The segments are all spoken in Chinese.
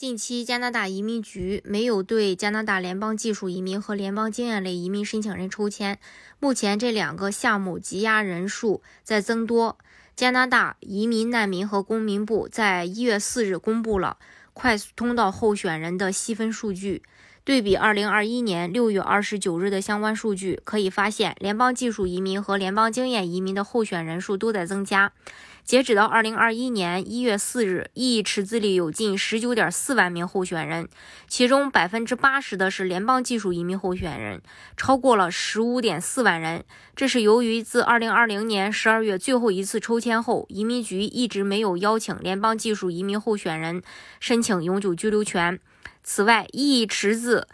近期，加拿大移民局没有对加拿大联邦技术移民和联邦经验类移民申请人抽签。目前，这两个项目积压人数在增多。加拿大移民难民和公民部在一月四日公布了快速通道候选人的细分数据。对比二零二一年六月二十九日的相关数据，可以发现，联邦技术移民和联邦经验移民的候选人数都在增加。截止到二零二一年一月四日，，E 池子里有近十九点四万名候选人，其中百分之八十的是联邦技术移民候选人，超过了十五点四万人。这是由于自二零二零年十二月最后一次抽签后，移民局一直没有邀请联邦技术移民候选人申请永久居留权。此外，，E 池子。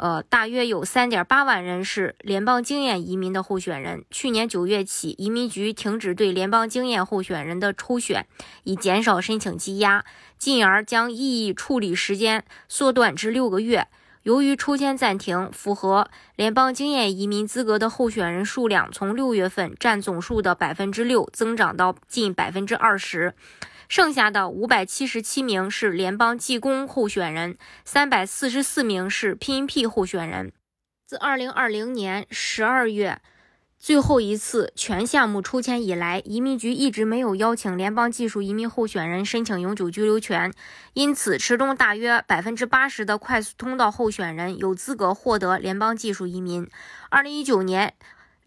呃，大约有三点八万人是联邦经验移民的候选人。去年九月起，移民局停止对联邦经验候选人的抽选，以减少申请积压，进而将异议处理时间缩短至六个月。由于抽签暂停，符合联邦经验移民资格的候选人数量从六月份占总数的百分之六增长到近百分之二十。剩下的五百七十七名是联邦技工候选人，三百四十四名是 PNP 候选人。自二零二零年十二月最后一次全项目抽签以来，移民局一直没有邀请联邦技术移民候选人申请永久居留权，因此其中大约百分之八十的快速通道候选人有资格获得联邦技术移民。二零一九年。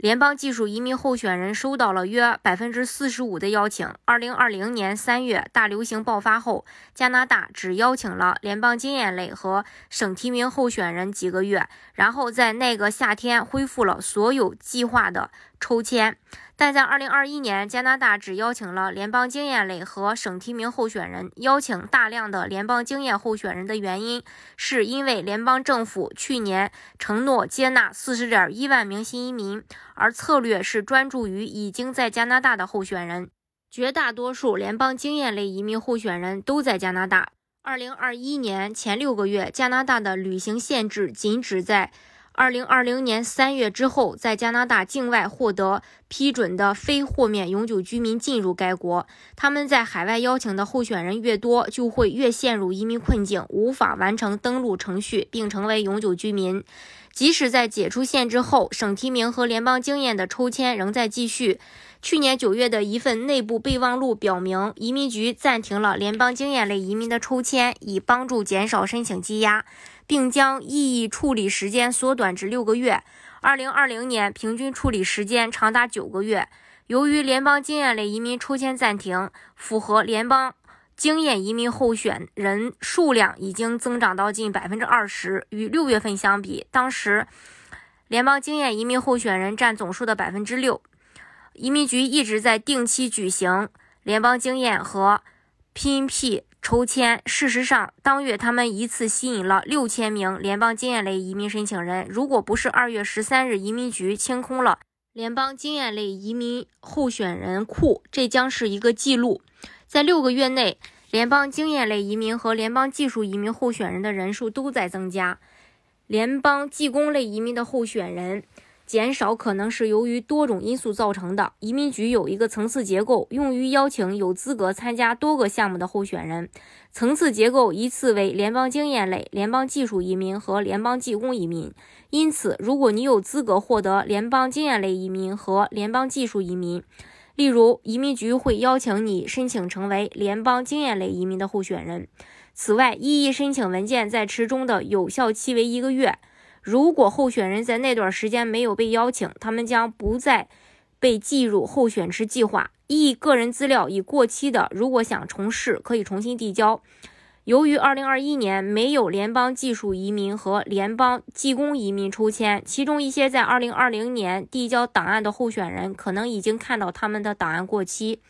联邦技术移民候选人收到了约百分之四十五的邀请。二零二零年三月大流行爆发后，加拿大只邀请了联邦经验类和省提名候选人几个月，然后在那个夏天恢复了所有计划的抽签。但在2021年，加拿大只邀请了联邦经验类和省提名候选人。邀请大量的联邦经验候选人的原因，是因为联邦政府去年承诺接纳40.1万名新移民，而策略是专注于已经在加拿大的候选人。绝大多数联邦经验类移民候选人都在加拿大。2021年前六个月，加拿大的旅行限制仅指在。二零二零年三月之后，在加拿大境外获得批准的非豁免永久居民进入该国。他们在海外邀请的候选人越多，就会越陷入移民困境，无法完成登录程序并成为永久居民。即使在解除限制后，省提名和联邦经验的抽签仍在继续。去年九月的一份内部备忘录表明，移民局暂停了联邦经验类移民的抽签，以帮助减少申请积压，并将异议处理时间缩短至六个月。二零二零年平均处理时间长达九个月。由于联邦经验类移民抽签暂停，符合联邦经验移民候选人数量已经增长到近百分之二十。与六月份相比，当时联邦经验移民候选人占总数的百分之六。移民局一直在定期举行联邦经验和 PNP 抽签。事实上，当月他们一次吸引了六千名联邦经验类移民申请人。如果不是二月十三日移民局清空了联邦经验类移民候选人库，这将是一个记录。在六个月内，联邦经验类移民和联邦技术移民候选人的人数都在增加。联邦技工类移民的候选人。减少可能是由于多种因素造成的。移民局有一个层次结构，用于邀请有资格参加多个项目的候选人。层次结构依次为联邦经验类、联邦技术移民和联邦技工移民。因此，如果你有资格获得联邦经验类移民和联邦技术移民，例如，移民局会邀请你申请成为联邦经验类移民的候选人。此外，异议申请文件在池中的有效期为一个月。如果候选人在那段时间没有被邀请，他们将不再被计入候选池计划。一个人资料已过期的，如果想重试，可以重新递交。由于2021年没有联邦技术移民和联邦技工移民抽签，其中一些在2020年递交档案的候选人可能已经看到他们的档案过期。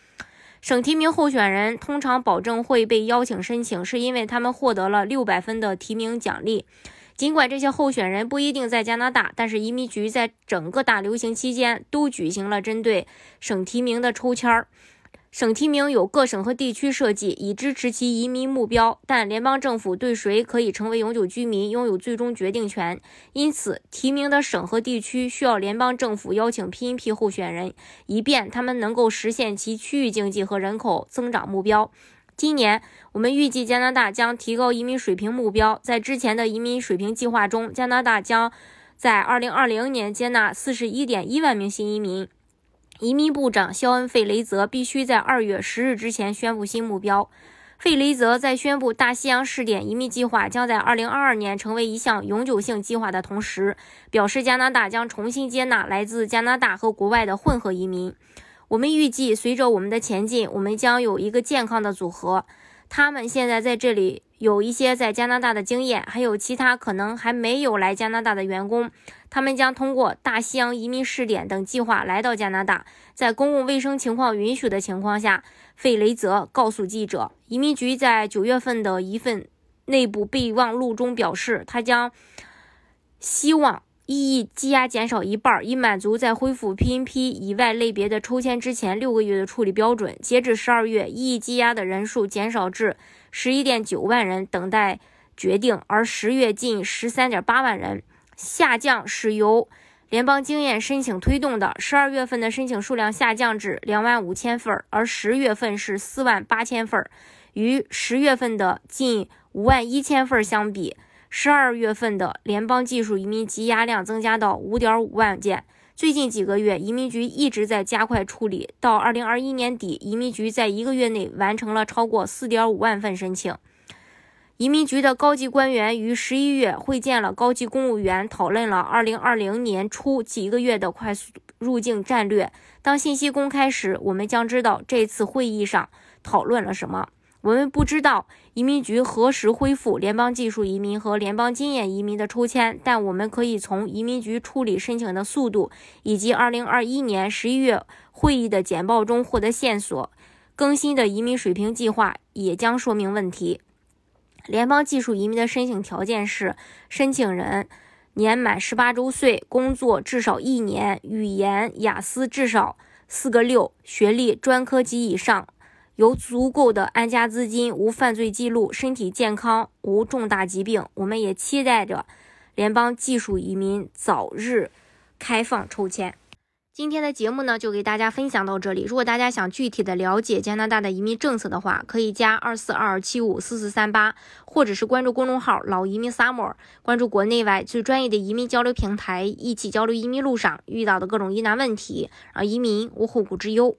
省提名候选人通常保证会被邀请申请，是因为他们获得了600分的提名奖励。尽管这些候选人不一定在加拿大，但是移民局在整个大流行期间都举行了针对省提名的抽签儿。省提名由各省和地区设计，以支持其移民目标，但联邦政府对谁可以成为永久居民拥有最终决定权。因此，提名的省和地区需要联邦政府邀请 PNP 候选人，以便他们能够实现其区域经济和人口增长目标。今年，我们预计加拿大将提高移民水平目标。在之前的移民水平计划中，加拿大将在2020年接纳41.1万名新移民。移民部长肖恩·费雷泽必须在2月10日之前宣布新目标。费雷泽在宣布大西洋试点移民计划将在2022年成为一项永久性计划的同时，表示加拿大将重新接纳来自加拿大和国外的混合移民。我们预计，随着我们的前进，我们将有一个健康的组合。他们现在在这里有一些在加拿大的经验，还有其他可能还没有来加拿大的员工。他们将通过大西洋移民试点等计划来到加拿大。在公共卫生情况允许的情况下，费雷泽告诉记者，移民局在九月份的一份内部备忘录中表示，他将希望。异议积压减少一半，以满足在恢复 PNP 以外类别的抽签之前六个月的处理标准。截至十二月，异议积压的人数减少至十一点九万人，等待决定；而十月近十三点八万人，下降是由联邦经验申请推动的。十二月份的申请数量下降至两万五千份，而十月份是四万八千份，与十月份的近五万一千份相比。十二月份的联邦技术移民积压量增加到五点五万件。最近几个月，移民局一直在加快处理。到二零二一年底，移民局在一个月内完成了超过四点五万份申请。移民局的高级官员于十一月会见了高级公务员，讨论了二零二零年初几个月的快速入境战略。当信息公开时，我们将知道这次会议上讨论了什么。我们不知道移民局何时恢复联邦技术移民和联邦经验移民的抽签，但我们可以从移民局处理申请的速度以及2021年11月会议的简报中获得线索。更新的移民水平计划也将说明问题。联邦技术移民的申请条件是：申请人年满18周岁，工作至少一年，语言雅思至少四个六，学历专科及以上。有足够的安家资金，无犯罪记录，身体健康，无重大疾病。我们也期待着联邦技术移民早日开放抽签。今天的节目呢，就给大家分享到这里。如果大家想具体的了解加拿大的移民政策的话，可以加二四二七五四四三八，或者是关注公众号“老移民 summer”，关注国内外最专业的移民交流平台，一起交流移民路上遇到的各种疑难问题，让移民无后顾之忧。